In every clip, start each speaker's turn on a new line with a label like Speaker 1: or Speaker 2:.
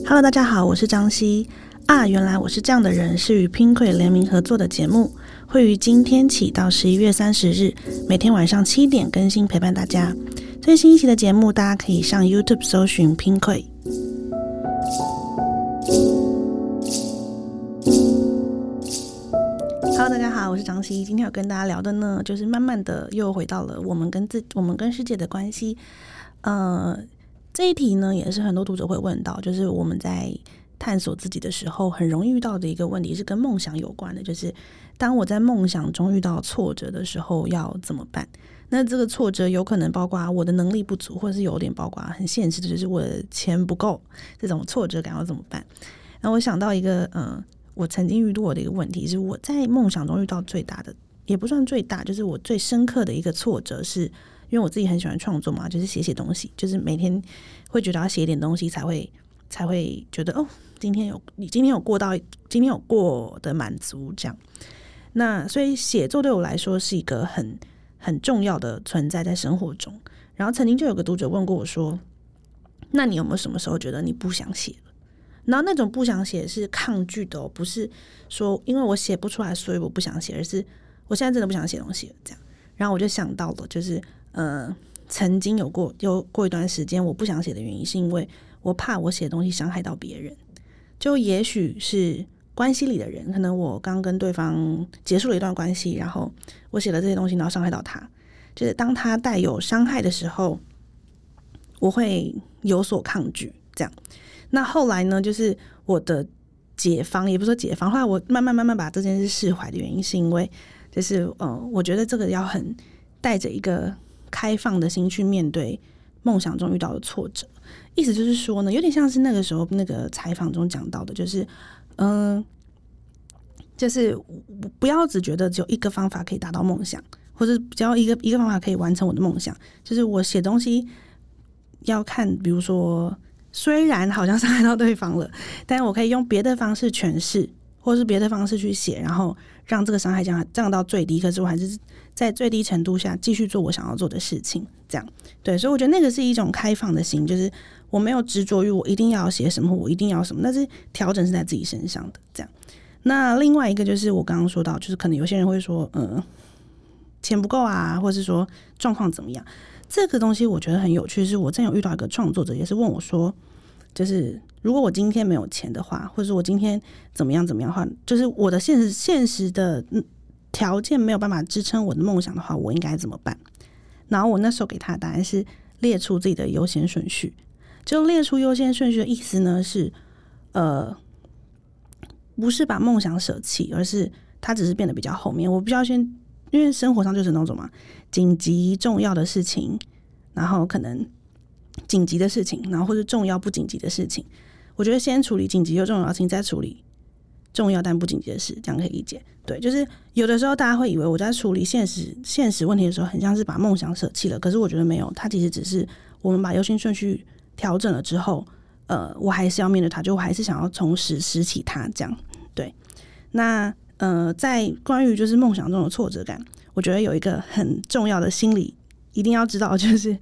Speaker 1: Hello，大家好，我是张希啊。原来我是这样的人，是与 Pinkoi 联名合作的节目，会于今天起到十一月三十日，每天晚上七点更新，陪伴大家。最新一期的节目，大家可以上 YouTube 搜寻 Pinkoi。Hello，大家好，我是张希。今天要跟大家聊的呢，就是慢慢的又回到了我们跟自我们跟世界的关系。呃，这一题呢，也是很多读者会问到，就是我们在探索自己的时候，很容易遇到的一个问题，是跟梦想有关的。就是当我在梦想中遇到挫折的时候，要怎么办？那这个挫折有可能包括我的能力不足，或者是有点包括很现实的，就是我的钱不够，这种挫折感要怎么办？那我想到一个，嗯。我曾经遇到过的一个问题是，我在梦想中遇到最大的，也不算最大，就是我最深刻的一个挫折，是因为我自己很喜欢创作嘛，就是写写东西，就是每天会觉得要写点东西才会才会觉得哦，今天有你今天有过到今天有过的满足这样。那所以写作对我来说是一个很很重要的存在在生活中。然后曾经就有个读者问过我说：“那你有没有什么时候觉得你不想写了？”然后那种不想写是抗拒的，不是说因为我写不出来，所以我不想写，而是我现在真的不想写东西了。这样，然后我就想到了，就是呃，曾经有过有过一段时间我不想写的原因，是因为我怕我写的东西伤害到别人。就也许是关系里的人，可能我刚跟对方结束了一段关系，然后我写了这些东西，然后伤害到他，就是当他带有伤害的时候，我会有所抗拒。这样。那后来呢？就是我的解放，也不说解放。后来我慢慢慢慢把这件事释怀的原因，是因为就是嗯，我觉得这个要很带着一个开放的心去面对梦想中遇到的挫折。意思就是说呢，有点像是那个时候那个采访中讲到的，就是嗯，就是不要只觉得只有一个方法可以达到梦想，或者只要一个一个方法可以完成我的梦想。就是我写东西要看，比如说。虽然好像伤害到对方了，但我可以用别的方式诠释，或是别的方式去写，然后让这个伤害降降到最低。可是我还是在最低程度下继续做我想要做的事情。这样对，所以我觉得那个是一种开放的心，就是我没有执着于我一定要写什么，我一定要什么，但是调整是在自己身上的。这样，那另外一个就是我刚刚说到，就是可能有些人会说，嗯，钱不够啊，或是说状况怎么样。这个东西我觉得很有趣，是我真有遇到一个创作者，也是问我说，就是如果我今天没有钱的话，或者我今天怎么样怎么样的话，就是我的现实现实的条件没有办法支撑我的梦想的话，我应该怎么办？然后我那时候给他的答案是列出自己的优先顺序，就列出优先顺序的意思呢是，呃，不是把梦想舍弃，而是它只是变得比较后面，我必须要先，因为生活上就是那种嘛。紧急重要的事情，然后可能紧急的事情，然后或者重要不紧急的事情，我觉得先处理紧急又重要的事情，再处理重要但不紧急的事，这样可以理解。对，就是有的时候大家会以为我在处理现实现实问题的时候，很像是把梦想舍弃了，可是我觉得没有，它其实只是我们把优先顺序调整了之后，呃，我还是要面对它，就我还是想要从拾拾起它，这样对。那呃，在关于就是梦想中的挫折感。我觉得有一个很重要的心理一定要知道，就是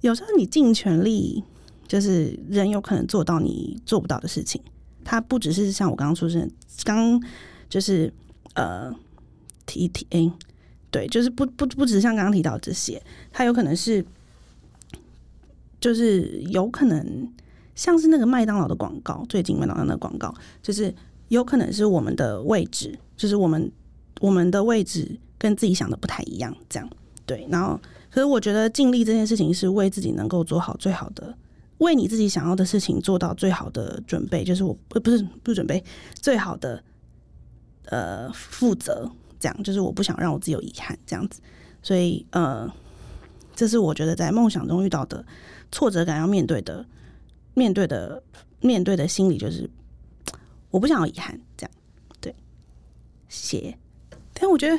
Speaker 1: 有时候你尽全力，就是人有可能做到你做不到的事情。它不只是像我刚刚说是刚就是呃提提诶，对，就是不不不只像刚刚提到这些，它有可能是就是有可能像是那个麦当劳的广告，最近麦当劳的广告，就是有可能是我们的位置，就是我们我们的位置。跟自己想的不太一样，这样对。然后，可是我觉得尽力这件事情是为自己能够做好最好的，为你自己想要的事情做到最好的准备，就是我呃不是不准备 最好的呃负责，这样就是我不想让我自己有遗憾，这样子。所以呃，这是我觉得在梦想中遇到的挫折感要面对的，面对的面对的心理就是我不想要遗憾，这样对。写，但我觉得。